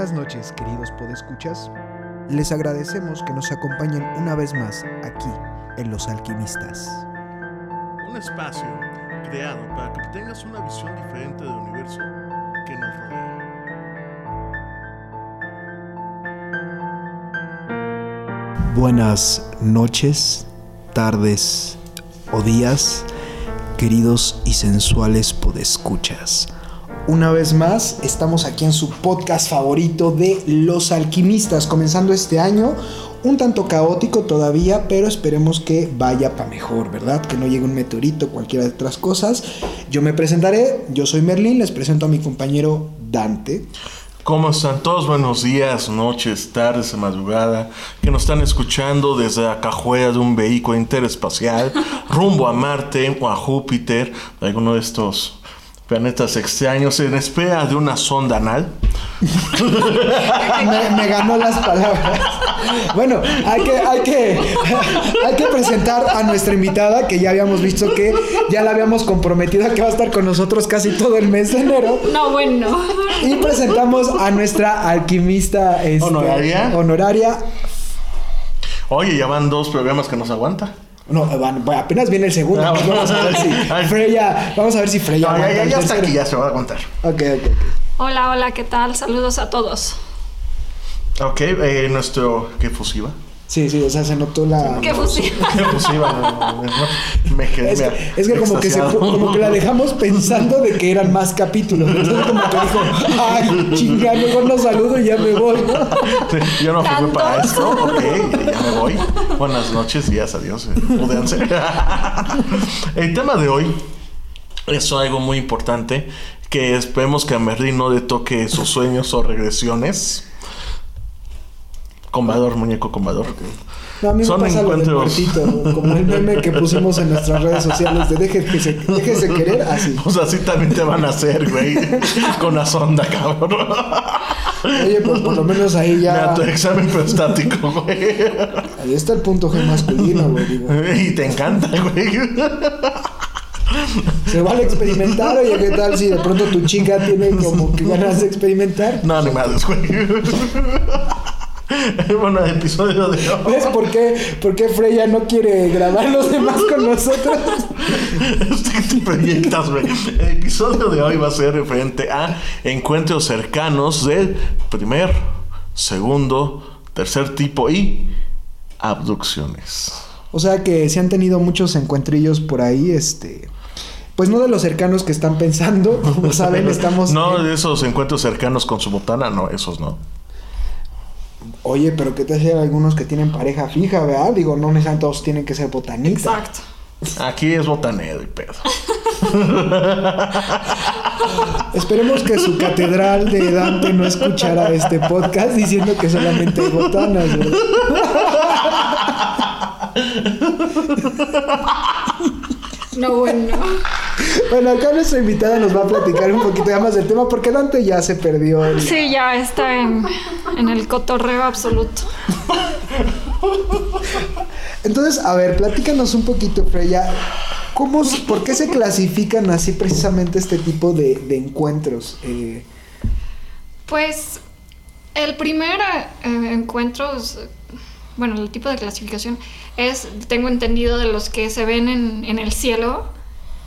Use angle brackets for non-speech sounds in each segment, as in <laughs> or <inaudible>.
Buenas noches, queridos podescuchas. Les agradecemos que nos acompañen una vez más aquí en Los Alquimistas. Un espacio creado para que tengas una visión diferente del universo que nos rodea. Buenas noches, tardes o días, queridos y sensuales podescuchas. Una vez más, estamos aquí en su podcast favorito de Los Alquimistas, comenzando este año, un tanto caótico todavía, pero esperemos que vaya para mejor, ¿verdad? Que no llegue un meteorito, cualquiera de otras cosas. Yo me presentaré, yo soy Merlín, les presento a mi compañero Dante. ¿Cómo están todos? Buenos días, noches, tardes, madrugada, que nos están escuchando desde la cajuela de un vehículo interespacial, rumbo a Marte o a Júpiter, alguno de estos planetas extraños en espera de una sonda anal. me, me, ganó las palabras. Bueno, hay que, hay, que, hay que presentar a nuestra invitada que ya habíamos visto que ya la habíamos comprometido a que va a estar con nosotros casi todo el mes de enero. No, bueno. Y presentamos a nuestra alquimista este, honoraria. honoraria. Oye, ya van dos programas que nos aguanta. No, van, apenas viene el segundo. Ah, vamos a ver si <laughs> Freya. Vamos a ver si Freya. No, ya, ya, ya está aquí, ya se va a contar. Ok, ok, ok. Hola, hola, ¿qué tal? Saludos a todos. Ok, eh, nuestro. ¿Qué fusiva? Sí, sí, o sea, se notó la. ¿Qué fusiva? <laughs> ¿Qué fusiva? Me quedé. Es que, es que como, que se, como que la dejamos pensando de que eran más capítulos. Entonces, como que dijo, ay, chinga, mejor no saludo y ya me voy, ¿no? Sí, yo no fui para esto, ok, ya me voy. Buenas noches, días, adiós. Púdense. <laughs> El tema de hoy es algo muy importante que esperemos que a Merlin no le toque sus sueños o regresiones. Combador, muñeco combador. No, a mí Son me pasa encuentros. lo del muertito, como el meme que pusimos en nuestras redes sociales de déjese, déjese querer, así. Pues así también te van a hacer, güey. <laughs> Con la sonda, cabrón. Oye, pues por lo menos ahí ya. Mira tu examen prostático, <laughs> güey. Ahí está el punto G masculino, güey. digo. Y te encanta, güey. Se vale experimentar, oye, ¿qué tal si de pronto tu chica tiene como que ganas de experimentar? No, ni madres, güey. <laughs> Bueno, episodio de hoy. ¿Ves por qué, por qué Freya no quiere grabar los demás con nosotros? ¿Qué te proyectas, güey? El episodio de hoy va a ser referente a encuentros cercanos del primer, segundo, tercer tipo y abducciones. O sea que se han tenido muchos encuentrillos por ahí, este. Pues no de los cercanos que están pensando, como <laughs> saben, estamos. No, de esos encuentros cercanos con su botana, no, esos no. Oye, pero ¿qué te hace algunos que tienen pareja fija, verdad? Digo, no necesariamente todos tienen que ser botanitas. Exacto. Aquí es botanero y pedo. <laughs> Esperemos que su catedral de Dante no escuchara este podcast diciendo que solamente hay botanas, ¿verdad? <laughs> No, bueno. <laughs> Bueno, acá nuestra invitada nos va a platicar un poquito ya más del tema porque Dante ya se perdió. el- Sí, ya está en, en el cotorreo absoluto. <laughs> Entonces, a ver, platícanos un poquito, Freya. ¿Cómo, ¿Por qué se clasifican así precisamente este tipo de, de encuentros? Eh, Pues el primer eh, encuentro, es, bueno, el tipo de clasificación es, tengo entendido, de los que se ven en, el cielo,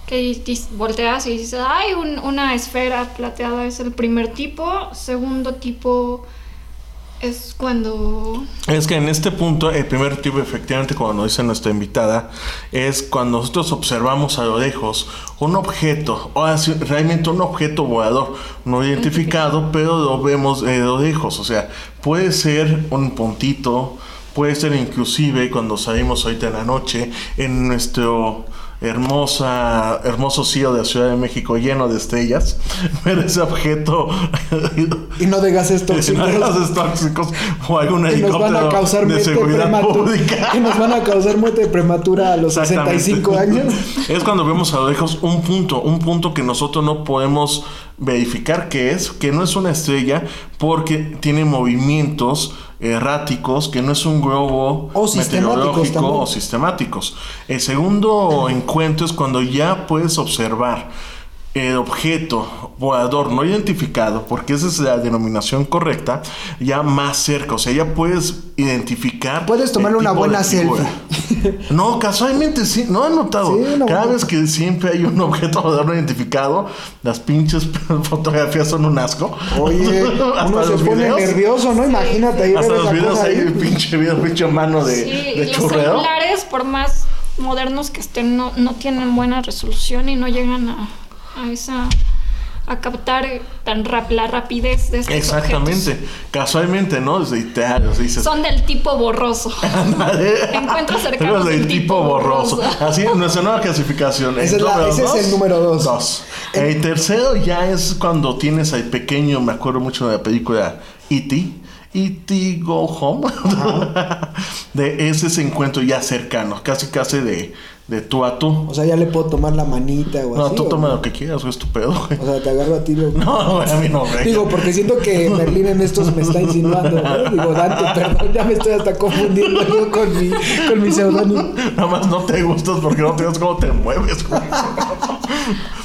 que volteas y dices, ay, un- una esfera plateada es el primer tipo, segundo tipo es cuando... Es que en este punto, el primer tipo, efectivamente, como nos dice nuestra invitada, es cuando nosotros observamos a lo lejos un objeto, o así, realmente un objeto volador no identificado, pero lo vemos de lo lejos. O sea, puede ser un puntito, puede ser inclusive cuando salimos ahorita en la noche, en nuestro hermosa, hermoso cielo de la Ciudad de México lleno de estrellas, <laughs> ver ese objeto <laughs> Y no de gases <laughs> de tóxicos. gases tóxicos o algún que nos van a helicóptero causar de muerte seguridad pública. Que nos van a causar muerte prematura a los Exactamente. 65 años. Es cuando vemos a lo lejos un punto, un punto que nosotros no podemos verificar que es, que no es una estrella porque tiene movimientos erráticos, que no es un globo O meteorológico también. o sistemáticos. El segundo encuentro es cuando ya puedes observar el objeto volador no identificado, porque esa es la denominación correcta, ya más cerca, o sea, ya puedes identificar. Puedes tomarle una buena selfie. <laughs> No, casualmente sí, no he notado. Sí, Cada vez que siempre hay un <laughs> objeto volador no identificado, las pinches <laughs> fotografías son un asco. Oye, Hasta uno se los pone videos. nervioso, ¿no? Imagínate ahí Hasta los videos ahí, ahí. el pinche video, pinche mano de, Sí, de los celulares, por más modernos que estén, no, no tienen buena resolución y no llegan a, a esa a captar tan rap- la rapidez de estos Exactamente, objetos. casualmente, ¿no? Dices, Son del tipo borroso. <laughs> Encuentros cercanos del tipo tipo borroso. borroso. Así, nuestra nueva clasificación. Ese es la- el número dos. Dos. El tercero ya es cuando tienes al pequeño, me acuerdo mucho de la película E.T. E.T. Go Home. <laughs> de ese encuentro ya cercano, casi casi de, de tú a tú. O sea, ya le puedo tomar la manita o No, así. tú ¿o toma no? lo que quieras, güey, es tu pedo, güey. O sea, te agarro a ti. lo- <laughs> No, güey, a mí no, güey. Digo, porque siento que <laughs> Merlín en estos me está insinuando, ¿no? Digo, Dante, <laughs> perdón, ya me estoy hasta confundiendo yo con mi, con mi seudónimo. Nada más no te gustas porque no te cómo te mueves, güey.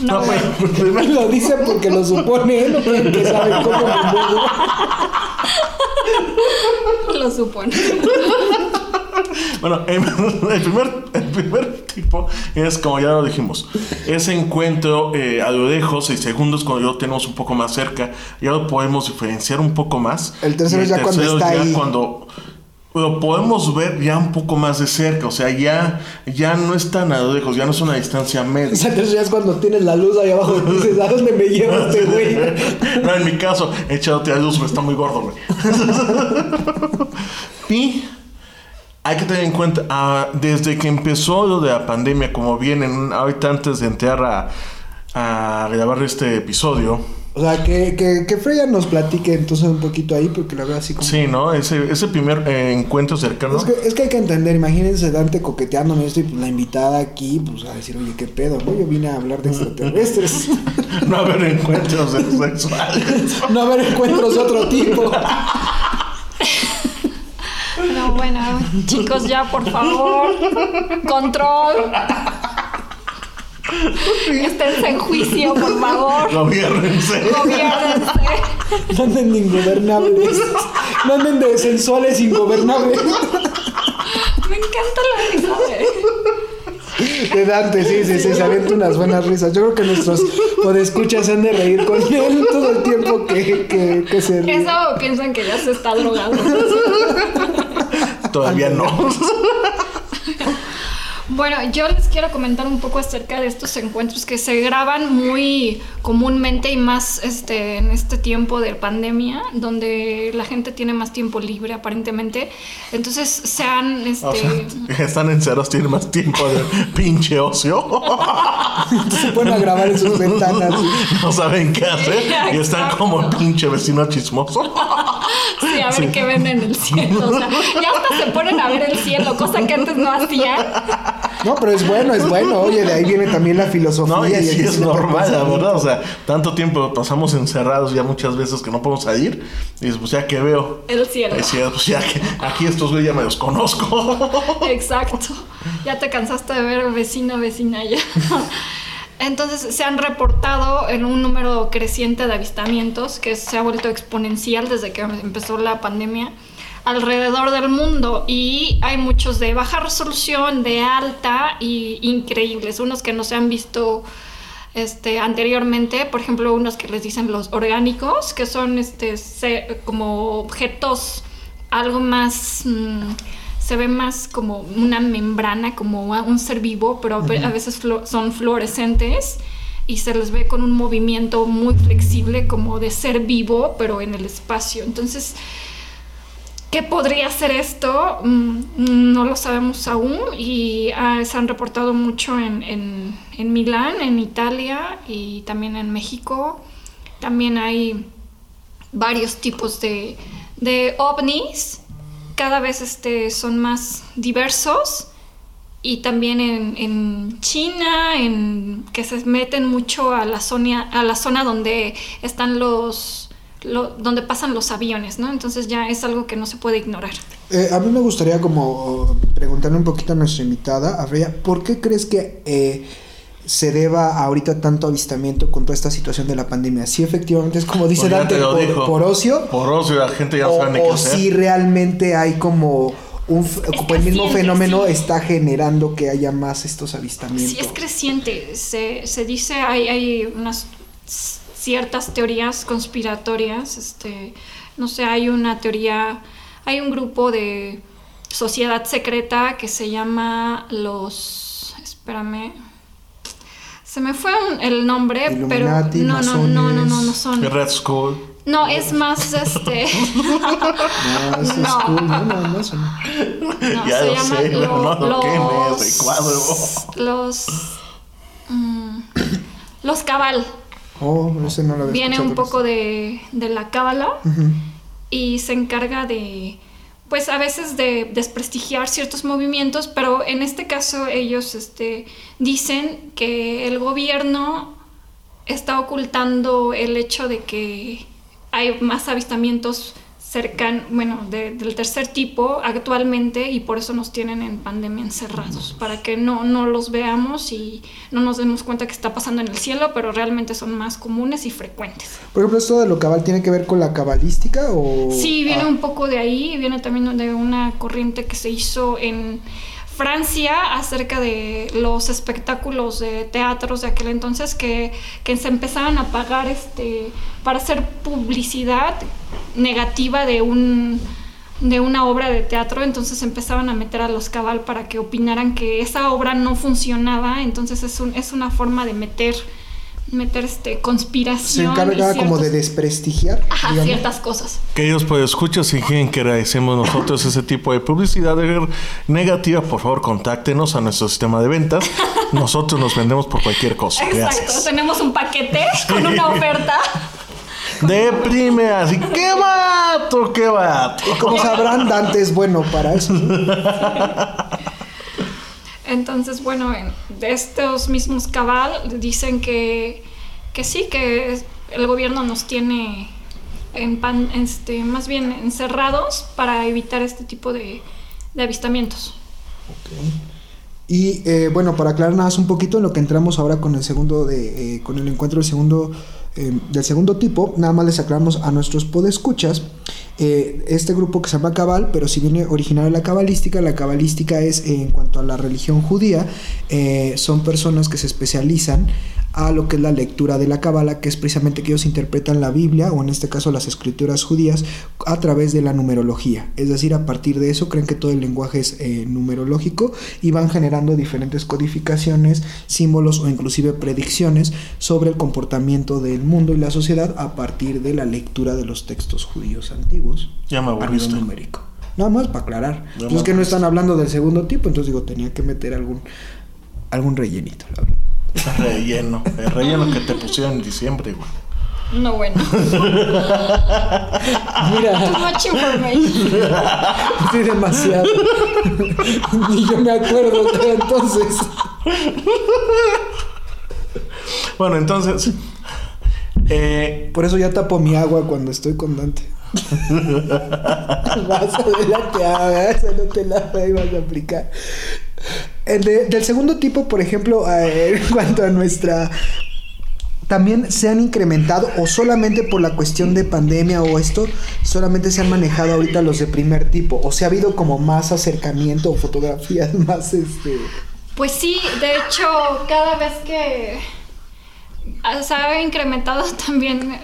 No, No, güey. primero- Lo dice porque lo supone, ¿eh? No creen que sabe cómo me muevo. Lo supone. <laughs> Bueno, <laughs> el primer, el primer tipo es, como ya lo dijimos, ese encuentro eh, a lo lejos, el segundo es cuando ya lo tenemos un poco más cerca, ya lo podemos diferenciar un poco más. El tercero Y es ya cuando tercero está ya ahí. cuando lo podemos ver ya un poco más de cerca, o sea, ya, ya no es tan a lo lejos, ya no es una distancia O media. sea, entonces ya es cuando tienes la luz ahí abajo y dices, ¿a dónde me lleva <laughs> este güey? No, en mi caso, échate a luz, güey, está muy gordo, güey. y hay que tener en cuenta, ah, desde que empezó lo de la pandemia, como vienen ahorita antes de entrar a, a grabar este episodio, O sea, que, que, que Freya nos platique entonces un poquito ahí, porque la veo así como... sí, ¿no? Ese, ese primer eh, encuentro cercano. Es que, es que hay que entender, imagínense Dante coqueteándome esto y pues, la invitada aquí, pues a decir, oye, qué pedo, ¿no? Yo vine a hablar de extraterrestres. <laughs> No haber encuentros sexuales. <laughs> no haber encuentros de otro tipo. <laughs> No, bueno, chicos, ya por favor. Control. Esténse en juicio, por favor. Gobiernense. Gobiernense. No anden de ingobernables. No anden de sensuales ingobernables. Me encanta la risa de. De Dante, sí, sí, sí, se avienta unas buenas risas. Yo creo que nuestros podescuchas se han de reír con él todo el tiempo que, que, que se ríe. Eso piensan que ya se está drogando. Todavía no. <laughs> Bueno, yo les quiero comentar un poco acerca de estos encuentros que se graban muy comúnmente y más este, en este tiempo de pandemia, donde la gente tiene más tiempo libre aparentemente. Entonces se han... Este, O sea, <laughs> están encerrados, tienen más tiempo de <laughs> pinche ocio. Se ponen a grabar en sus ventanas. No saben qué hacer y están como el pinche vecino chismoso. A ver qué ven en el cielo. O sea, ya hasta se ponen a ver el cielo, cosa que antes no hacían. No, pero es bueno, es bueno. Oye, de ahí viene también la filosofía. No, y el sí es normal, la verdad. O sea, tanto tiempo pasamos encerrados ya muchas veces que no podemos salir. Y dices, pues ya que veo. El cielo. Es cierto, pues ya que aquí estos güeyes ya me los conozco. Exacto. Ya te cansaste de ver vecino, vecina ya. Entonces se han reportado en un número creciente de avistamientos que se ha vuelto exponencial desde que empezó la pandemia alrededor del mundo y hay muchos de baja resolución, de alta y increíbles, unos que no se han visto este, anteriormente, por ejemplo, unos que les dicen los orgánicos, que son este, se- como objetos algo más, mm, se ve más como una membrana, como un ser vivo, pero a ve- a veces son fluorescentes y se les ve con un movimiento muy flexible como de ser vivo, pero en el espacio. Entonces, ¿Qué podría ser esto? Mm, No lo sabemos aún y ah, se han reportado mucho en, en- en Milán, en Italia y también en México. También hay varios tipos de, de ovnis. Cada vez este, son más diversos. Y también en, en China, en, que se meten mucho a la zona, a la zona donde están los, lo- donde pasan los aviones, ¿no? Entonces ya es algo que no se puede ignorar. Eh, a mí me gustaría como preguntarle un poquito a nuestra invitada, a ¿por qué crees que eh, se deba ahorita tanto avistamiento con toda esta situación de la pandemia? Si efectivamente es como dice Pues Dante, por, ocio, Por ocio, la gente ya o, sabe o hacer. si realmente hay como un el mismo fenómeno sí. está generando que haya más estos avistamientos. Sí, es creciente. Se, se dice, hay, hay unas ciertas teorías conspiratorias. Este, no sé, hay una teoría, hay un grupo de sociedad secreta que se llama los. Espérame. Se me fue un- el nombre, Illuminati, pero no, no, no, no, no, no son. Red Skull. No, es más este. No, <laughs> eso es No. cool, no, no, no, eso no. No, Ya se lo llama sé, lo- no lo quemes, los, el cuadro. Los. mm, los cabal. Oh, ese no lo había Viene un poco de, de la cábala Ujú. y se encarga de. Pues a veces de desprestigiar ciertos movimientos, pero en este caso ellos este, dicen que el gobierno está ocultando el hecho de que hay más avistamientos cercan, bueno, de- del tercer tipo actualmente y por eso nos tienen en pandemia encerrados, para que no, no los veamos y no nos demos cuenta que está pasando en el cielo, pero realmente son más comunes y frecuentes. Por ejemplo, esto de lo cabal tiene que ver con la cabalística o Sí, viene Ah, un poco de ahí, viene también de una corriente que se hizo en Francia acerca de los espectáculos de teatros de aquel entonces que, que se empezaban a pagar este, para hacer publicidad negativa de un de una obra de teatro, entonces empezaban a meter a los cabal para que opinaran que esa obra no funcionaba, entonces es, un, es una forma de meter meter este se conspiración encarga y como de desprestigiar, Ajá, digamos. ciertas cosas. Queridos pues escuchas, si quieren que realicemos nosotros ese tipo de publicidad negativa, por favor contáctenos a nuestro sistema de ventas. <laughs> Nosotros nos vendemos por cualquier cosa. Exacto, Gracias. tenemos un paquete <laughs> con una oferta. De primeras. ¿Y qué vato? ¿Qué vato? Como sabrán, Dante es bueno para eso. <laughs> Entonces, bueno, en- de estos mismos cabal dicen que, que sí, que el gobierno nos tiene en pan- este, más bien encerrados para evitar este tipo de, de avistamientos. Y eh, bueno, para aclarar nada más un poquito en lo que entramos ahora con el segundo de, eh, con el encuentro del segundo eh, del segundo tipo, nada más les aclaramos a nuestros podescuchas eh, este grupo que se llama Cabal, pero si viene original de la cabalística, la cabalística es eh, en cuanto a la religión judía, eh, son personas que se especializan a lo que es la lectura de la Cábala, que es precisamente que ellos interpretan la Biblia, o en este caso las escrituras judías, a través de la numerología. Es decir, a partir de eso creen que todo el lenguaje es eh, numerológico y van generando diferentes codificaciones, símbolos o inclusive predicciones sobre el comportamiento del mundo y la sociedad a partir de la lectura de los textos judíos antiguos Ya me a nivel aburriste. numérico. Nada más para aclarar. Ya Pues es que no están hablando del segundo tipo, entonces digo, tenía que meter algún algún rellenito, la verdad. Relleno. El relleno que te pusieron en diciembre, güey. No, bueno. Too Mira, much information. <laughs> sí, demasiado. Ni yo me acuerdo, pero entonces. Bueno, entonces. Eh, Por eso ya tapo mi agua cuando estoy con Dante. <laughs> vas adelante, ah, esa no te la vas a aplicar. El de- del segundo tipo, por ejemplo, <laughs> eh, en cuanto a nuestra. También se han incrementado, o solamente por la cuestión de pandemia o esto, solamente se han manejado ahorita los de primer tipo, o sea, ha habido como más acercamiento o fotografías <laughs> más este. Pues sí, de hecho, cada vez que ah, se ha incrementado <laughs> también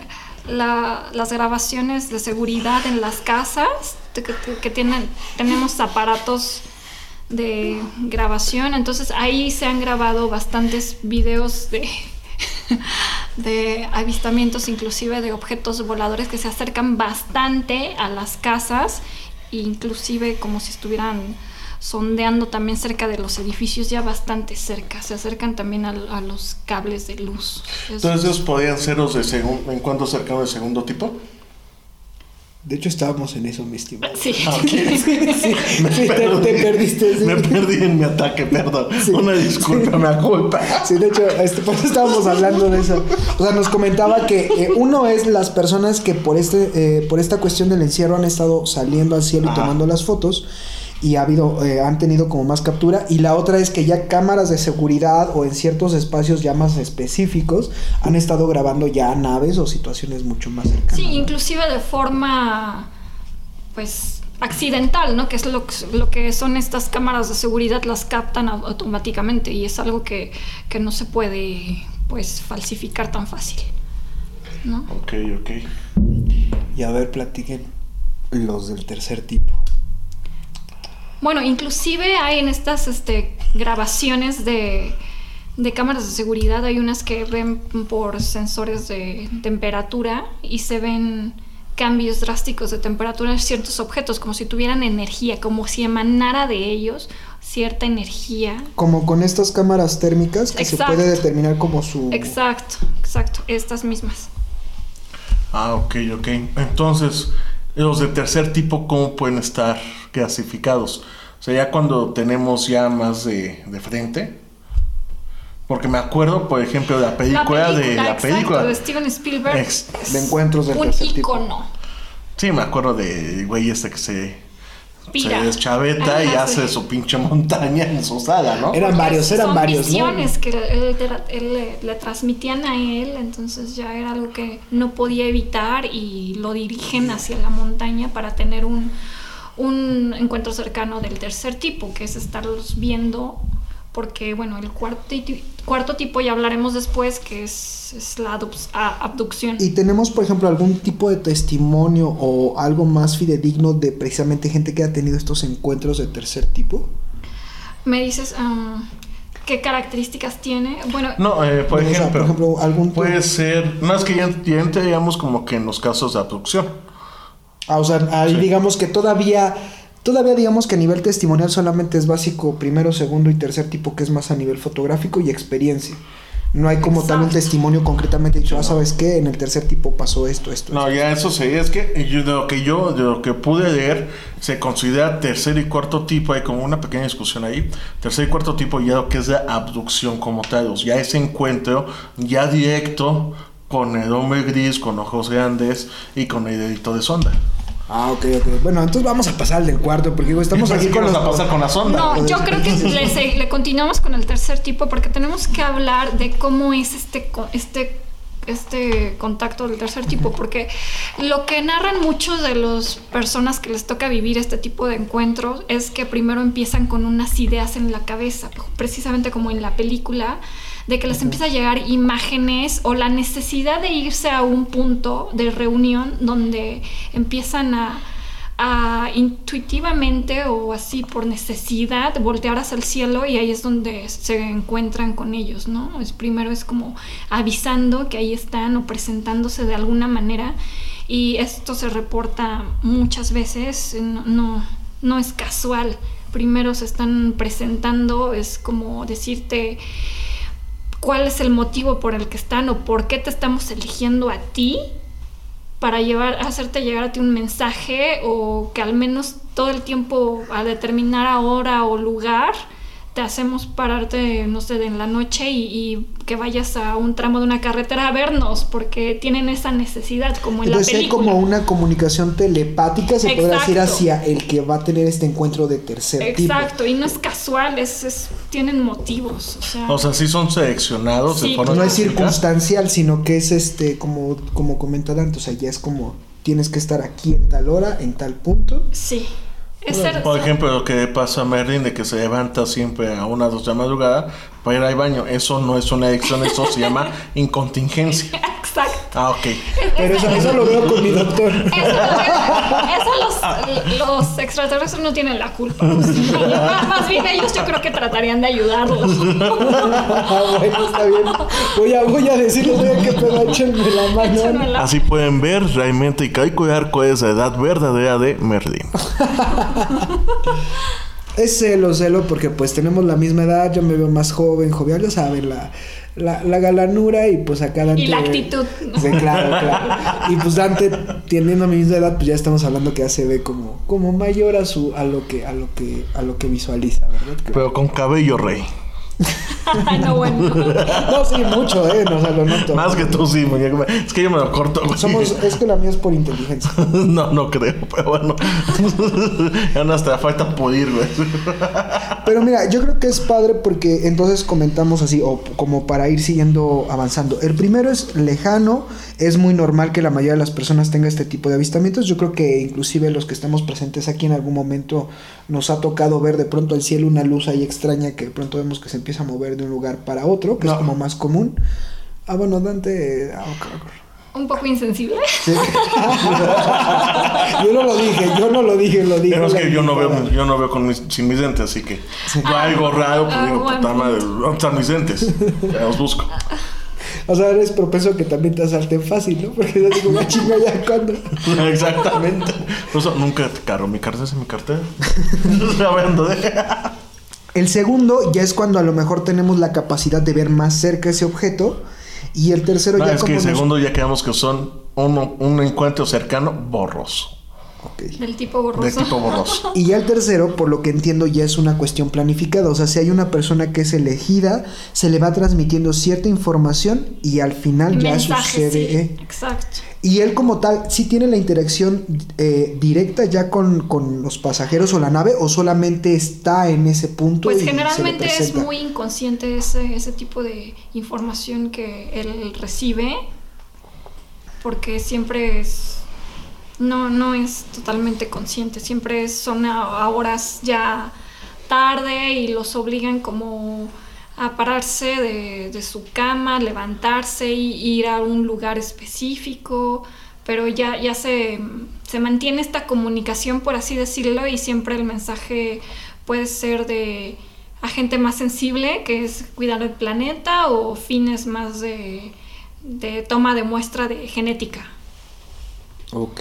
la- las grabaciones de seguridad en las casas, que, que tienen, tenemos aparatos de grabación, entonces ahí se han grabado bastantes videos de, <laughs> de avistamientos, inclusive de objetos voladores que se acercan bastante a las casas inclusive como si estuvieran sondeando también cerca de los edificios, ya bastante cerca. Se acercan también a, los cables de luz. Es- Entonces ellos podrían ser los de segundo, en cuanto cercano de segundo tipo. De hecho, estábamos en eso, mi estimado. Sí. <laughs> Ah, ok. Sí, sí, Me te, perdí. te perdiste. sí. Me perdí en mi ataque, perdón. Sí. Una disculpa, me culpa. Sí, de hecho, este, por eso estábamos hablando de eso. O sea, nos comentaba que eh, uno es las personas que por este, eh, por esta cuestión del encierro han estado saliendo al cielo y tomando las fotos y ha habido, eh, han tenido como más captura. Y la otra es que ya cámaras de seguridad o en ciertos espacios ya más específicos han estado grabando ya naves o situaciones mucho más cercanas. Sí, inclusive de forma, pues, accidental, ¿no? Que es lo, que- lo que son estas cámaras de seguridad, las captan au- automáticamente y es algo que, que no se puede, pues, falsificar tan fácil, ¿no? Ok, ok. Y a ver, platiquen los del tercer tipo. Bueno, inclusive hay en estas este, grabaciones de, de cámaras de seguridad, hay unas que ven por sensores de temperatura y se ven cambios drásticos de temperatura en ciertos objetos, como si tuvieran energía, como si emanara de ellos cierta energía. Como con estas cámaras térmicas que Exacto. se puede determinar como su... Exacto, exacto, estas mismas. Ah, ok, ok. Entonces, los de tercer tipo, ¿cómo pueden estar clasificados? O sea, ya cuando tenemos ya más de, de frente. Porque me acuerdo, por ejemplo, de la película, de la exacto, película. de Steven Spielberg. Ex- de encuentros del un tercer tipo. Sí, me acuerdo de güey este que se, Pira. se deschaveta y hace sí. su pinche montaña en su sala, ¿no? Eran varios, eran Son varios, ¿no? visiones que él, él le, le transmitían a él, entonces ya era algo que no podía evitar y lo dirigen hacia la montaña para tener un, un encuentro cercano del tercer tipo, que es estarlos viendo, porque bueno, el cuarto, cuarto tipo ya hablaremos después, que es, es la abducción. Y tenemos, por ejemplo, algún tipo de testimonio o algo más fidedigno de precisamente gente que ha tenido estos encuentros de tercer tipo. Me dices, ah, ¿qué características tiene? Bueno, No, eh, por, ejemplo, por ejemplo, algún puede ser. No, es que ya, ya entraríamos como que en los casos de abducción. Ah, o sea, ahí Sí. digamos que todavía, todavía digamos que a nivel testimonial solamente es básico primero, segundo y tercer tipo, que es más a nivel fotográfico y experiencia. No hay como tal un testimonio concretamente dicho, ah, ¿sabes qué? En el tercer tipo pasó esto, esto. No, esto". ya eso sería, es que yo, de lo que yo, de lo que pude leer, se considera tercer y cuarto tipo, hay como una pequeña discusión ahí, tercer y cuarto tipo ya lo que es la abducción como tal, o sea, ya ese encuentro ya directo con el hombre gris, con ojos grandes y con el dedito de sonda. Ah, ok, ok. Bueno, entonces vamos a pasar al del cuarto, porque digo, estamos aquí con los... a pasar con la sonda. No, yo creo que <laughs> le, le continuamos con el tercer tipo porque tenemos que hablar de cómo es este, co- este, este contacto del tercer tipo, porque lo que narran muchos de las personas que les toca vivir este tipo de encuentros es que primero empiezan con unas ideas en la cabeza, precisamente como en la película, de que les empieza a llegar imágenes o la necesidad de irse a un punto de reunión donde empiezan a intuitivamente o así por necesidad voltear hacia el cielo y ahí es donde se encuentran con ellos, ¿no? Es primero es como avisando que ahí están o presentándose de alguna manera y esto se reporta muchas veces, no, no es casual. Primero se están presentando, es como decirte cuál es el motivo por el que están o por qué te estamos eligiendo a ti para llevar, hacerte llegar a ti un mensaje o que al menos todo el tiempo a determinada hora o lugar te hacemos pararte, no sé, en la noche y, y que vayas a un tramo de una carretera a vernos porque tienen esa necesidad como en Entonces la hay película. como una comunicación telepática, se podría decir, Exacto. hacia el que va a tener este encuentro de tercer tipo. Exacto, y no es casual, es, es- tienen motivos. O sea, O sea, sí son seleccionados Sí, de forma No es circunstancial, sino que es este, como, como comentaba antes, o sea, ya es como tienes que estar aquí en tal hora, en tal punto. sí. Es ser- Por ejemplo, lo que pasa a Merlin de que se levanta siempre a una o dos de la madrugada para ir al baño. Eso no es una elección, eso se llama <laughs> incontingencia. Exacto. Ah, ok. Pero eso, eso lo veo con mi doctor. Eso, eso los, los extraterrestres no tienen la culpa. más, más bien ellos yo creo que tratarían de ayudarlos. bueno, está bien. Voy a, voy a decirles, que pedo, échenme la mano. Échenme la- Así pueden ver realmente Kaiko Arco es la edad verdadera de Merlin. Es celo, celo, porque pues tenemos la misma edad, yo me veo más joven, jovial, ya saben, la, la, la galanura y pues acá Dante... Y la actitud. Sí, claro, claro. Y pues Dante, teniendo mi misma edad, pues ya estamos hablando que ya se ve como, como mayor a su, a lo que, a lo que, a lo que visualiza, ¿verdad? Pero con cabello rey. <laughs> No, bueno. No, sí, mucho, eh, no, o sea, lo noto. Más que tú sí, muñeco. Es que yo me lo corto. güey. Somos, es que la mía es por inteligencia. <laughs> No, no creo, pero bueno. <laughs> Ya no hasta falta pulir, güey. Pero mira, yo creo que es padre porque entonces comentamos así, o como para ir siguiendo avanzando. El primero es lejano, es muy normal que la mayoría de las personas tenga este tipo de avistamientos. Yo creo que inclusive los que estamos presentes aquí en algún momento nos ha tocado ver de pronto al cielo una luz ahí extraña que de pronto vemos que se empieza a mover de un lugar para otro, que es No. como más común. Ah, bueno, Dante... ah. Un poco insensible. Sí. <laughs> yo no lo dije, yo no lo dije, lo dije. Pero es que yo no veo, yo no veo con mis, sin mis dentes, así que veo algo raro, pues Ah, digo, bueno. puta madre, ¿dónde están mis dentes? Ya los busco. O sea, eres propenso a que también te asalten fácil, ¿no? Porque es como una chinga ya cuando. <laughs> Exactamente. <laughs> Por eso nunca te cargo mi cartera, es mi cartera. Hablando de. El segundo ya es cuando a lo mejor tenemos la capacidad de ver más cerca ese objeto. Y el tercero No, ya es como que el nos- segundo ya quedamos que son uno, un encuentro cercano borroso. Del tipo borroso. tipo borroso. Y ya el tercero, por lo que entiendo, ya es una cuestión planificada. O sea, si hay una persona que es elegida, se le va transmitiendo cierta información y al final ya Mensaje, sucede. sí, ¿eh? exacto. Y él como tal, ¿sí tiene la interacción eh, directa ya con, con los pasajeros o la nave o solamente está en ese punto? y Pues se le generalmente es muy inconsciente ese, ese tipo de información que él recibe, porque siempre es, no, no es totalmente consciente, siempre son a, horas ya tarde y los obligan como a pararse de, de su cama, levantarse y ir a un lugar específico, pero ya, ya se, se mantiene esta comunicación, por así decirlo, y siempre el mensaje puede ser de a gente más sensible, que es cuidar el planeta, o fines más de, de toma de muestra de genética. Ok.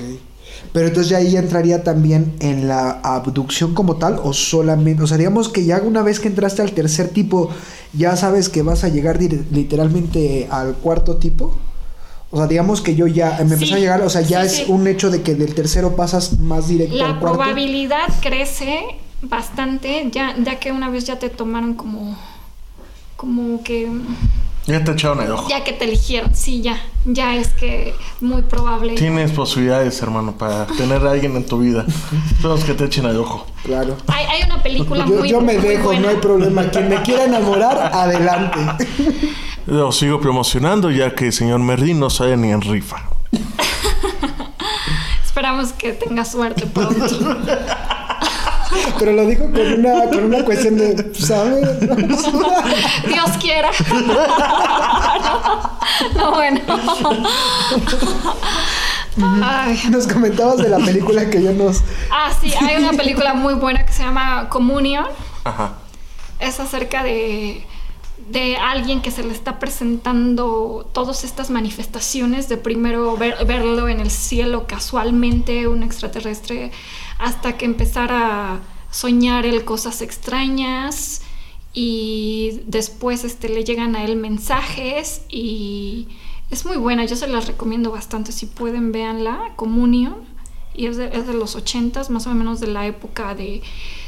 Pero entonces ya ahí entraría también en la abducción como tal o solamente, o sea, digamos que ya una vez que entraste al tercer tipo, ya sabes que vas a llegar literalmente al cuarto tipo. O sea, digamos que yo ya me empecé Sí, a llegar, o sea, ya sí, es sí. un hecho de que del tercero pasas más directo La al cuarto. probabilidad crece bastante, ya, ya que una vez ya te tomaron como, como que, Ya te echaron el ojo. ya que te eligieron, sí, ya, ya es que muy probable. Tienes posibilidades, hermano, para tener a alguien en tu vida. Todos que te echen el ojo. Claro. Hay, hay una película Yo, muy yo me muy dejo, buena. no hay problema. Quien me quiera enamorar, adelante. Lo sigo promocionando ya que el señor Merlin no sale ni en rifa. <laughs> Esperamos que tenga suerte pronto. <laughs> Pero lo digo con una, con una cuestión de, ¿sabes? <laughs> Dios quiera. <laughs> no, bueno. Ay. Nos comentabas de la película que yo nos... Ah, sí, hay una película muy buena que se llama Communion. Ajá. Es acerca de, de alguien que se le está presentando todas estas manifestaciones de primero ver- verlo en el cielo casualmente, un extraterrestre, hasta que empezara a soñar él cosas extrañas y después este, le llegan a él mensajes y es muy buena, yo se las recomiendo bastante, si pueden véanla, Communion, y es de, es de los ochentas, más o menos de la época de,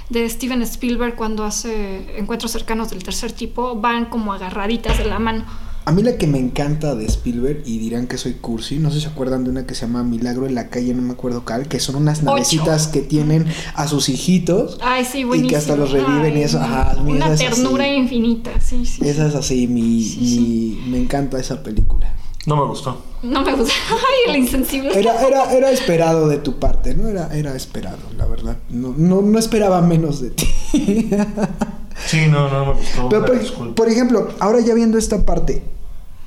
de Steven Spielberg cuando hace encuentros cercanos del tercer tipo, van como agarraditas de la mano. A mí la que me encanta de Spielberg, y dirán que soy cursi, no sé si se acuerdan de una que se llama Milagro en la calle, no me acuerdo cuál, que son unas Ocho. navecitas que tienen a sus hijitos. Ay, sí, Y buenísimo. que hasta los reviven y eso, ajá, Una ternura así. infinita, sí, sí. Esa es así, mi, Sí, mi- me encanta esa película. No me gustó. No me gusta. <laughs> Ay, el insensible. Era, era, era esperado de tu parte, ¿no? Era, era esperado, la verdad. No, no, no esperaba menos de ti. <laughs> Sí, no, no me gustó. Pero por ejemplo, ahora ya viendo esta parte,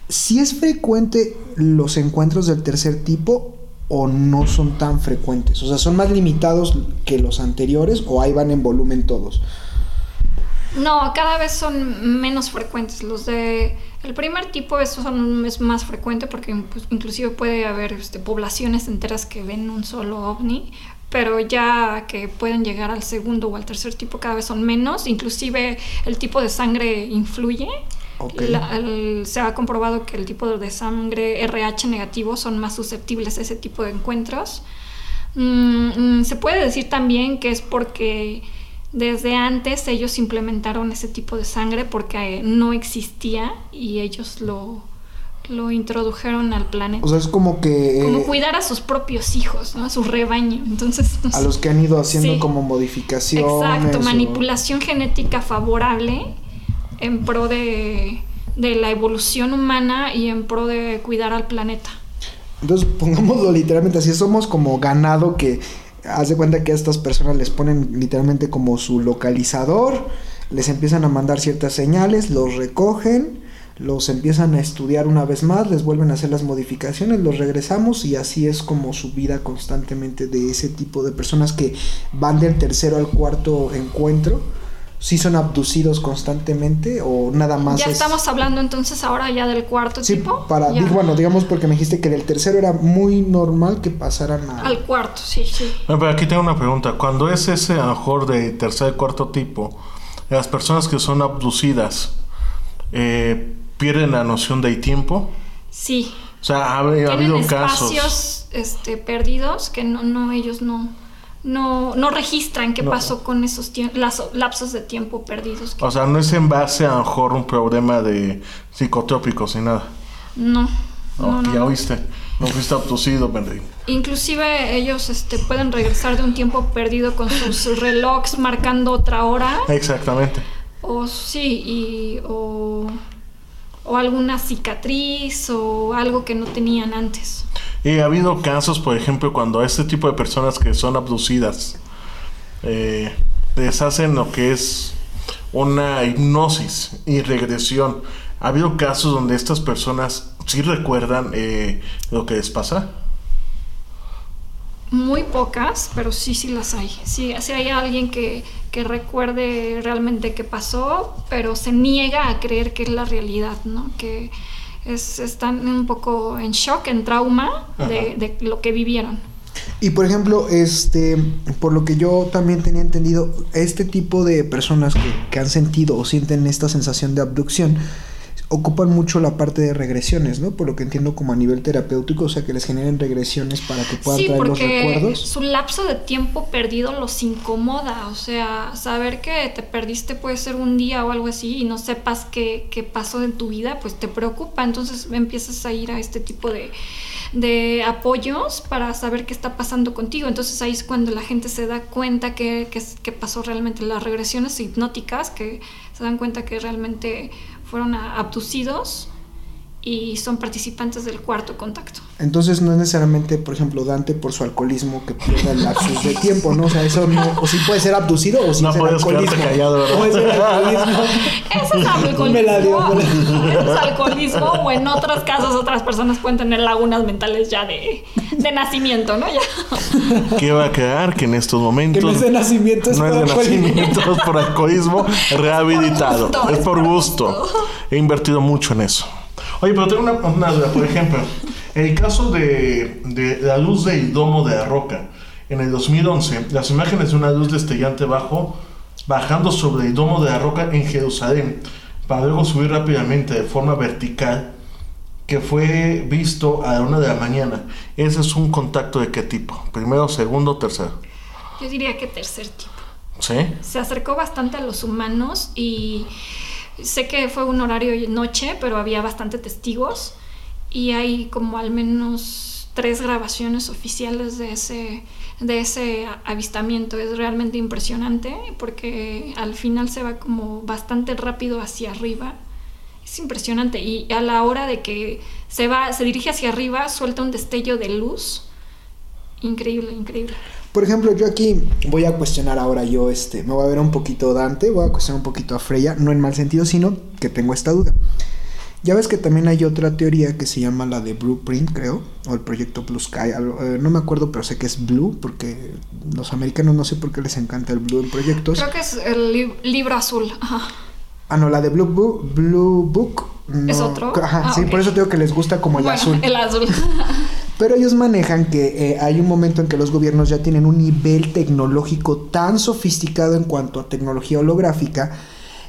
si es frecuente los encuentros del tercer tipo o no son tan frecuentes? O sea, ¿son más limitados que los anteriores o ahí van en volumen todos? No, cada vez son menos frecuentes. Los de el primer tipo eso son, es más frecuente porque pues, inclusive puede haber este, poblaciones enteras que ven un solo ovni, pero ya que pueden llegar al segundo o al tercer tipo cada vez son menos. Inclusive el tipo de sangre influye. Ok. La- el- se ha comprobado que el tipo de sangre RH negativo son más susceptibles a ese tipo de encuentros. Mm, mm, se puede decir también que es porque desde antes ellos implementaron ese tipo de sangre porque eh, no existía y ellos lo, lo introdujeron al planeta. O sea, es como que... Como eh, cuidar a sus propios hijos, ¿no? a su rebaño. Entonces, no a sé. los que han ido haciendo Sí. como modificaciones. Exacto, o- manipulación genética favorable en pro de, de la evolución humana y en pro de cuidar al planeta. Entonces, pongámoslo literalmente así, somos como ganado que haz de cuenta que a estas personas les ponen literalmente como su localizador, les empiezan a mandar ciertas señales, los recogen, los empiezan a estudiar una vez más, les vuelven a hacer las modificaciones, los regresamos y así es como su vida constantemente de ese tipo de personas que van del tercero al cuarto encuentro. ¿Sí son abducidos constantemente o nada más ya es- estamos hablando entonces ahora ya del cuarto Sí, tipo. para, Ya. bueno, digamos porque me dijiste que del tercero era muy normal que pasaran a... Al cuarto, sí, sí. Pero aquí tengo una pregunta. Cuando es ese a lo mejor de tercer cuarto tipo, las personas que son abducidas eh, pierden la noción del tiempo. Sí. O sea, ha, habido espacios casos. este, perdidos que no, no, ellos no, no, no registran qué No. pasó con esos lapsos de tiempo perdidos. que- O sea, no es en base a lo mejor un problema de psicotrópicos ni nada. no, No, no, ya no. viste. No fuiste abducido, Benry. Inclusive ellos este, pueden regresar de un tiempo perdido con sus <laughs> relojes marcando otra hora. Exactamente. O sí, y, o, o alguna cicatriz o algo que no tenían antes. Y ha habido casos, por ejemplo, cuando este tipo de personas que son abducidas eh, les hacen lo que es una hipnosis y regresión. Ha habido casos donde estas personas sí recuerdan eh, lo que les pasa. Muy pocas, pero sí, sí las hay. Sí, sí hay alguien que, que recuerde realmente qué pasó, pero se niega a creer que es la realidad, ¿no? Que es, están un poco en shock, en trauma de, de lo que vivieron. Y por ejemplo, este, por lo que yo también tenía entendido, este tipo de personas que, que han sentido o sienten esta sensación de abducción, ocupan mucho la parte de regresiones, ¿no? Por lo que entiendo como a nivel terapéutico, o sea, que les generen regresiones para que puedan Sí, traer los porque recuerdos. su lapso de tiempo perdido los incomoda. O sea, saber que te perdiste puede ser un día o algo así y no sepas qué, qué pasó en tu vida, pues te preocupa. Entonces empiezas a ir a este tipo de, de apoyos para saber qué está pasando contigo. Entonces ahí es cuando la gente se da cuenta que, que, que pasó realmente las regresiones hipnóticas, que se dan cuenta que realmente fueron abducidos y son participantes del cuarto contacto. Entonces no es necesariamente, por ejemplo, Dante por su alcoholismo que pierda el lapsus de tiempo, ¿no? O sea, eso no, o sí puede ser abducido o sí No quedarte alcoholismo. callado, ¿verdad? O es el alcoholismo. <laughs> Eso es alcoholismo. Me la dio, me la dio. Eso es alcoholismo o en otros casos otras personas pueden tener lagunas mentales ya de, de nacimiento, ¿no? Ya. Quiero aclarar que en estos Que momentos no es de nacimiento, es no por es de alcoholismo. nacimiento, es por alcoholismo <laughs> rehabilitado. Es por es gusto. He invertido mucho en eso. Oye, pero tengo una, una duda. Por ejemplo, el caso de, de la luz del domo de la roca. En el 2011, las imágenes de una luz destellante bajo, bajando sobre el domo de la roca en Jerusalén, para luego subir rápidamente de forma vertical, que fue visto a la una de la mañana. Ese es un contacto de qué tipo? Primero, segundo, tercero. Yo diría que tercer tipo. ¿Sí? Se acercó bastante a los humanos y sé que fue un horario noche, pero había bastante testigos y hay como al menos tres grabaciones oficiales de ese de ese avistamiento. Es realmente impresionante porque al final se va como bastante rápido hacia arriba. Es impresionante y a la hora de que se va se dirige hacia arriba suelta un destello de luz. Increíble increíble Por ejemplo, yo aquí voy a cuestionar ahora yo, este, me voy a ver un poquito Dante, voy a cuestionar un poquito a Freya, no en mal sentido, sino que tengo esta duda. Ya ves que también hay otra teoría que se llama la de Blueprint, creo, o el proyecto Blue Sky, algo, eh, no me acuerdo, pero sé que es Blue, porque los americanos no sé por qué les encanta el Blue en proyectos. Creo que es el li- libro azul. Ajá. Ah, no, la de Blue Book, Blue Book. no, ¿Es otro? Ajá, Ah, sí, ok. por eso digo que les gusta como el Bueno, azul. El azul. <laughs> Pero ellos manejan que eh, hay un momento en que los gobiernos ya tienen un nivel tecnológico tan sofisticado en cuanto a tecnología holográfica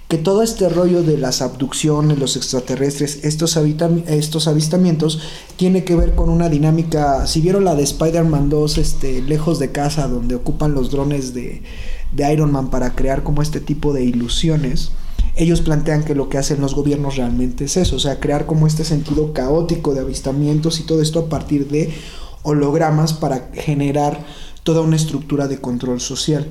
que todo este rollo de las abducciones, los extraterrestres, estos, avistamientos, tiene que ver con una dinámica, si vieron la de Spider-Man 2, este, lejos de casa, donde ocupan los drones de, de Iron Man para crear como este tipo de ilusiones, ellos plantean que lo que hacen los gobiernos realmente es eso, o sea, crear como este sentido caótico de avistamientos y todo esto a partir de hologramas para generar toda una estructura de control social.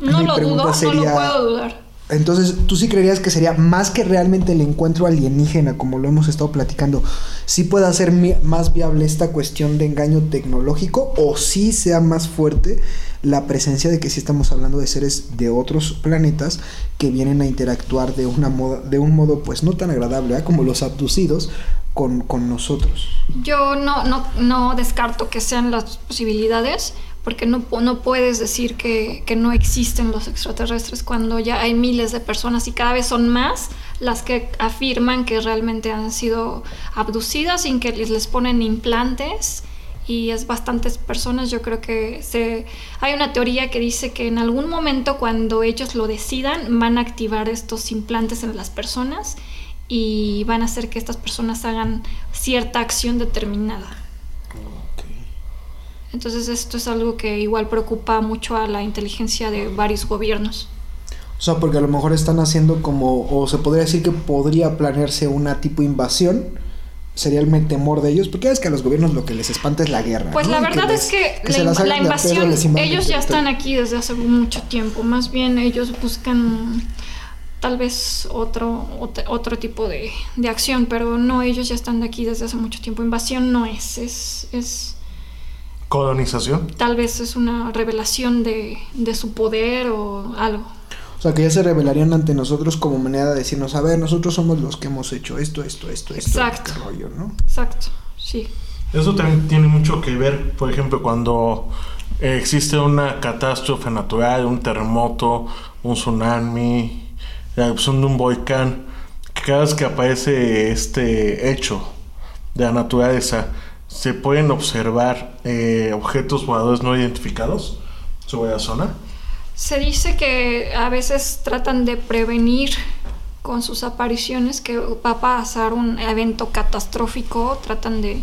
No Mi lo pregunta dudo, no sería- lo puedo dudar. Entonces, ¿tú sí creerías que sería más que realmente el encuentro alienígena, como lo hemos estado platicando, sí pueda ser más viable esta cuestión de engaño tecnológico o sí sea más fuerte la presencia de que sí estamos hablando de seres de otros planetas que vienen a interactuar de, una moda, de un modo pues no tan agradable ¿eh? como los abducidos con, con nosotros? Yo no, no, no descarto que sean las posibilidades, porque no, no puedes decir que, que no existen los extraterrestres cuando ya hay miles de personas y cada vez son más las que afirman que realmente han sido abducidas sin que les, les ponen implantes y es bastantes personas. Yo creo que se, hay una teoría que dice que en algún momento cuando ellos lo decidan van a activar estos implantes en las personas y van a hacer que estas personas hagan cierta acción determinada. Entonces esto es algo que igual preocupa mucho a la inteligencia de varios gobiernos. O sea, porque a lo mejor están haciendo como, o se podría decir que podría planearse una tipo invasión, sería el temor de ellos, porque es que a los gobiernos lo que les espanta es la guerra. Pues ¿no? la que verdad les- es que, la, in- pedo, invasión, ellos el ya están aquí desde hace mucho tiempo. Más bien ellos buscan tal vez otro, ot- otro tipo de, de acción, pero no, ellos ya están aquí desde hace mucho tiempo. Invasión no es, es, es Colonización. tal vez es una revelación de, de su poder o algo. O sea, que ya se revelarían ante nosotros como manera de decirnos, a ver, nosotros somos los que hemos hecho esto, esto, esto, esto. Exacto. este rollo, ¿no? Exacto, sí. Eso también tiene mucho que ver, por ejemplo, cuando existe una catástrofe natural, un terremoto, un tsunami, la erupción de un volcán, que cada vez que aparece este hecho de la naturaleza, se pueden observar eh, objetos voladores no identificados sobre la zona. Se dice que a veces tratan de prevenir con sus apariciones que va a pasar un evento catastrófico, tratan de...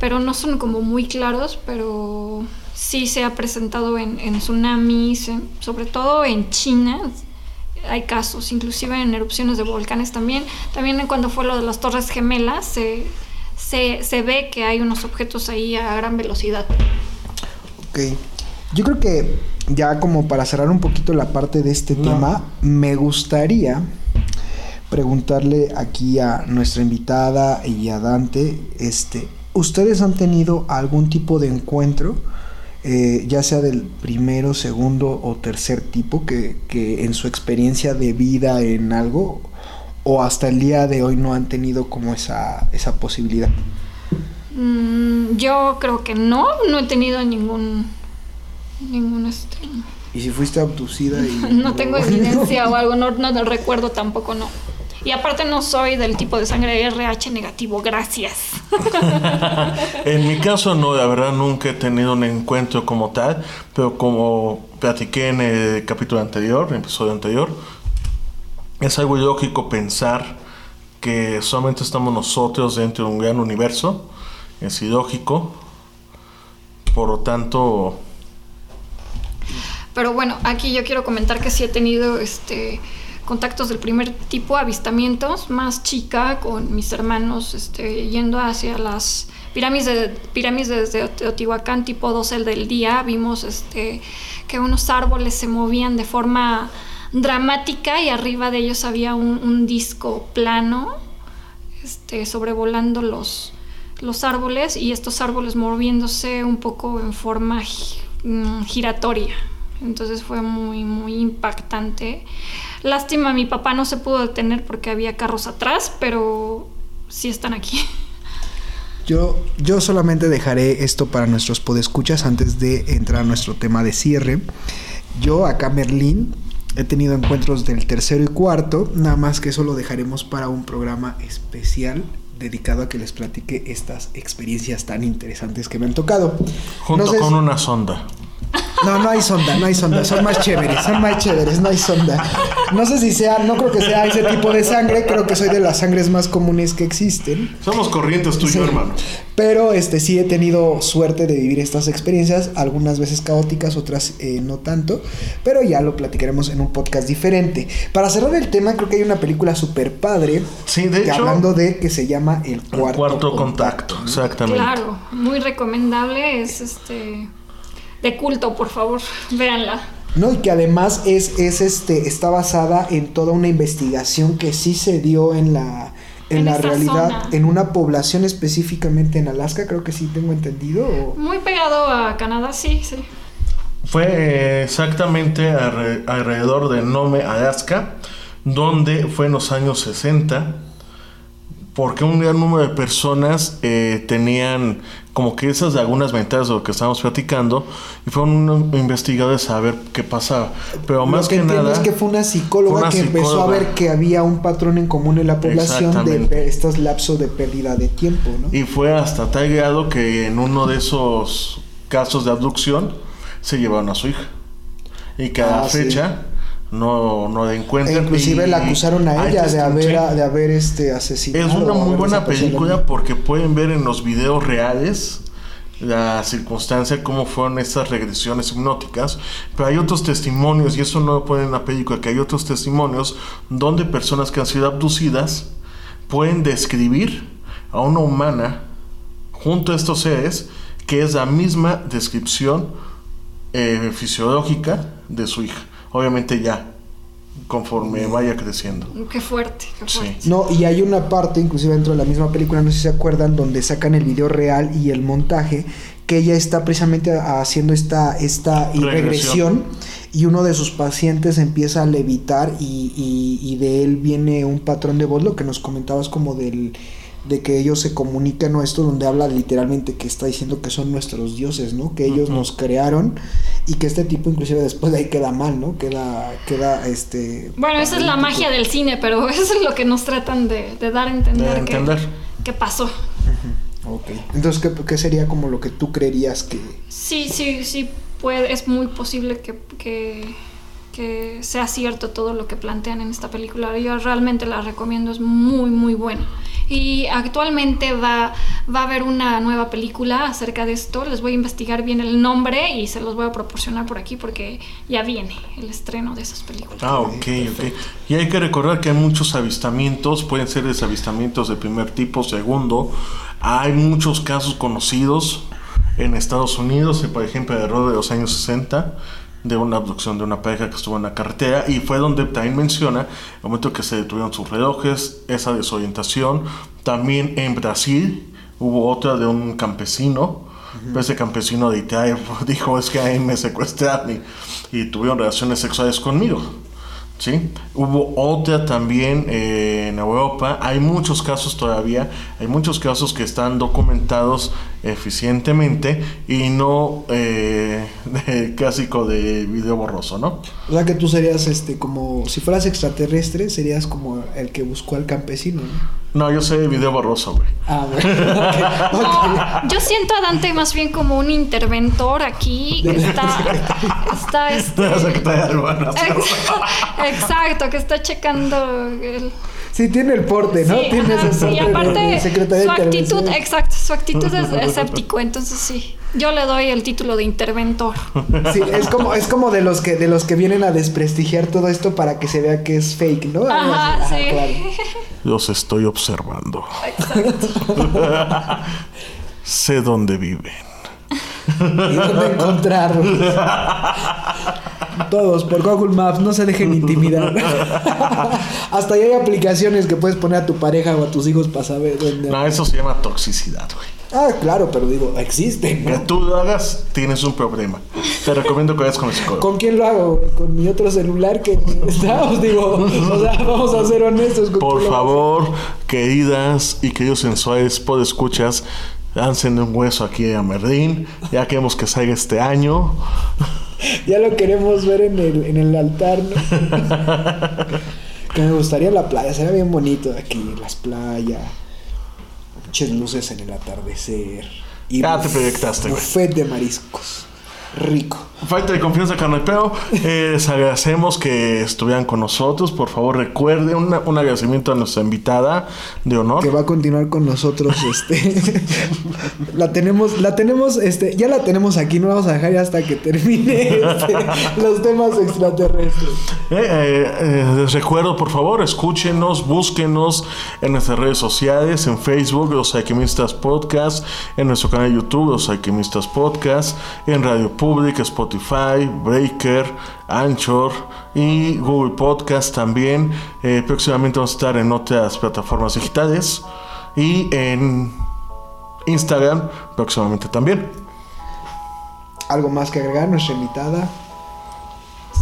pero no son como muy claros, pero sí se ha presentado en, tsunamis, en- sobre todo en China. Hay casos, inclusive en erupciones de volcanes también. También cuando fue lo de las Torres Gemelas, se, se, se ve que hay unos objetos ahí a gran velocidad. Ok. Yo creo que ya como para cerrar un poquito la parte de este No. tema, me gustaría preguntarle aquí a nuestra invitada y a Dante, este, ¿ustedes han tenido algún tipo de encuentro, eh, ya sea del primero, segundo o tercer tipo, que, que en su experiencia de vida en algo, o hasta el día de hoy no han tenido como esa, esa posibilidad? Mm, yo creo que no, no he tenido ningún ningún este Y si fuiste abducida y... <laughs> no tengo evidencia o <laughs> algo, no, no recuerdo tampoco, no. Y aparte no soy del tipo de sangre RH negativo, gracias. <laughs> En mi caso no, la verdad nunca he tenido un encuentro como tal, pero como platiqué en el capítulo anterior, en el episodio anterior, es algo ilógico pensar que solamente estamos nosotros dentro de un gran universo, es ilógico, por lo tanto, Pero bueno, aquí yo quiero comentar que sí he tenido este contactos del primer tipo, avistamientos, más chica con mis hermanos este, yendo hacia las pirámides de, pirámides de Teotihuacán, tipo 12 del día, vimos este, que unos árboles se movían de forma dramática y arriba de ellos había un, disco plano este, sobrevolando los, los árboles y estos árboles moviéndose un poco en forma mm, giratoria. Entonces fue muy, muy impactante. Lástima, mi papá no se pudo detener porque había carros atrás, pero sí están aquí. Yo, yo solamente dejaré esto para nuestros podescuchas antes de entrar a nuestro tema de cierre. Yo acá Merlín he tenido encuentros del tercero y cuarto, nada más que eso lo dejaremos para un programa especial dedicado a que les platique estas experiencias tan interesantes que me han tocado. Junto No sé con si- una sonda. No, no hay sonda, no hay sonda, son más chéveres, son más chéveres, no hay sonda. No sé si sea, no creo que sea ese tipo de sangre, creo que soy de las sangres más comunes que existen. Somos corrientes tú y Sí. yo, hermano. Pero este sí he tenido suerte de vivir estas experiencias, algunas veces caóticas, otras eh, no tanto, pero ya lo platicaremos en un podcast diferente. Para cerrar el tema, creo que hay una película super padre, Sí, de hecho, hablando de que se llama El el Cuarto, cuarto, contacto. Exactamente. Claro, muy recomendable. Es este de culto, por favor, véanla. No, y que además es, es este, está basada en toda una investigación que sí se dio en la, en En la realidad, zona. en una población específicamente en Alaska, creo que sí tengo entendido. o- Muy pegado a Canadá, sí, sí. Fue eh, exactamente alre- alrededor de Nome, Alaska, donde fue en los años 60, porque un gran número de personas eh, tenían como que esas lagunas mentales de lo que estábamos platicando, y fueron investigadores a ver qué pasaba. Pero más Lo que, que, nada... es que fue una psicóloga fue una que empezó a ver que había un patrón en común en la población de estos lapsos de pérdida de tiempo, ¿no? Y fue hasta tal grado que en uno de esos casos de abducción se llevaron a su hija. Y que a la Ah, sí. No, no la E encuentran. inclusive y la acusaron a ella de haber, testimonios. de haber este, asesinado. Es una muy buena a película porque pueden ver en los videos reales la circunstancia, cómo fueron estas regresiones hipnóticas, pero hay otros testimonios, y eso no lo ponen en la película, que hay otros testimonios donde personas que han sido abducidas pueden describir a una humana junto a estos seres que es la misma descripción eh, fisiológica de su hija. Obviamente ya, conforme vaya creciendo. Qué fuerte, qué Sí. fuerte. No, y hay una parte, inclusive dentro de la misma película, no sé si se acuerdan, donde sacan el video real y el montaje, que ella está precisamente haciendo esta, esta Regresión. regresión y uno de sus pacientes empieza a levitar y, y- y de él viene un patrón de voz, lo que nos comentabas como del de que ellos se comunican o esto donde habla literalmente que está diciendo que son nuestros dioses, ¿no? Que ellos nos crearon y que este tipo inclusive después de ahí queda mal, ¿no? Queda queda este Bueno, esa es la magia del cine, pero <laughs> eso es lo que nos tratan de, de dar a entender, De que- entender. que pasó. Ok. Entonces, ¿qué, qué sería como lo que tú creerías que... Sí, sí, sí, puede, es muy posible que, que, que sea cierto todo lo que plantean en esta película. Yo realmente la recomiendo, es muy, muy buena. Y actualmente va, va a haber una nueva película acerca de esto. Les voy a investigar bien el nombre y se los voy a proporcionar por aquí porque ya viene el estreno de esas películas. Ah, ok, ok. Y hay que recordar que hay muchos avistamientos, pueden ser desavistamientos de primer tipo, segundo. Hay muchos casos conocidos en Estados Unidos, por ejemplo, error de los años 60, de una abducción de una pareja que estuvo en la carretera, y fue donde también menciona el momento que se detuvieron sus relojes, esa desorientación. También en Brasil hubo otra de un campesino. Ese campesino de Italia <laughs> dijo es que ahí me secuestraron y, y tuvieron relaciones sexuales conmigo. ¿Sí? Hubo otra también eh, en Europa. Hay muchos casos todavía. Hay muchos casos que están documentados eficientemente y no eh, <laughs> de clásico de video borroso, ¿no? O sea que tú serías este como si fueras extraterrestre, serías como el que buscó al campesino, ¿no? No, yo sé video borroso, güey. Ah, <laughs> bueno. ok, ok. No, yo siento a Dante más bien como un interventor aquí que está, está este, La de. <laughs> Ex- Exacto, que está checando el... Sí, tiene el porte, ¿no? Sí, tiene ajá, ese sí, aparte su de actitud, exacto, su actitud es <laughs> escéptico, entonces sí, yo le doy el título de interventor. Sí, es como, es como de los que, de los que vienen a desprestigiar todo esto para que se vea que es fake, ¿no? Ajá, sí. claro. <laughs> Los estoy observando. Exacto. <laughs> sé dónde viven. ¿Y dónde encontrarlos? Todos por Google Maps, no se dejen intimidar. <laughs> Hasta ahí hay aplicaciones que puedes poner a tu pareja o a tus hijos para saber dónde. No, eso se llama toxicidad, güey. Ah, claro, pero digo, existen. Que ¿no? tú lo hagas, tienes un problema. Te recomiendo que vayas con el psicólogo. ¿Con quién lo hago? ¿Con mi otro celular que está? Os digo, o sea, vamos a ser honestos. ¿con Por favor, queridas y queridos sensuales podescuchas, lancen un hueso aquí a Merlín. Ya queremos que salga este año. <laughs> Ya lo queremos ver en el, en el altar, ¿no? <laughs> que me gustaría la playa, sería bien bonito aquí, las playas, muchas luces en el atardecer. Y Ya te proyectaste, güey. Buffet de mariscos. Rico. Falta de confianza, carnal, pero eh, les agradecemos que estuvieran con nosotros. Por favor, recuerden una- un agradecimiento a nuestra invitada de honor. Que va a continuar con nosotros, <laughs> este. la tenemos, la tenemos, este, ya la tenemos aquí, no la vamos a dejar ya hasta que termine este, <laughs> los temas extraterrestres. Eh, eh, eh, les recuerdo, por favor, escúchenos, búsquenos en nuestras redes sociales, en Facebook, Los Alquimistas Podcast, en nuestro canal de YouTube, Los Alquimistas Podcast, en Radio Pública, Spotify, Breaker, Anchor y Google Podcast también. Eh, próximamente vamos a estar en otras plataformas digitales y en Instagram próximamente también. Algo más que agregar, nuestra invitada.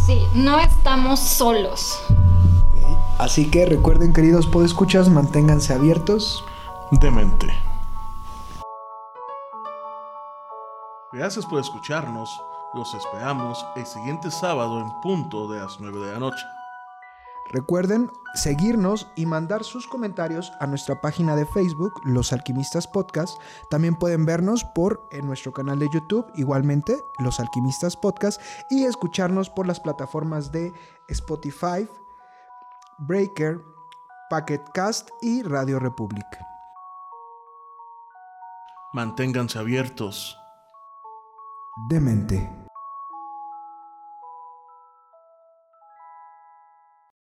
Sí, no estamos solos. Así que recuerden, queridos podescuchas, manténganse abiertos. Demente. Gracias por escucharnos. Los esperamos el siguiente sábado en punto de las 9 de la noche. Recuerden seguirnos y mandar sus comentarios a nuestra página de Facebook, Los Alquimistas Podcast. También pueden vernos por en nuestro canal de YouTube, igualmente, Los Alquimistas Podcast, y escucharnos por las plataformas de Spotify, Breaker, Pocket Cast y Radio Republic. Manténganse abiertos. Demente.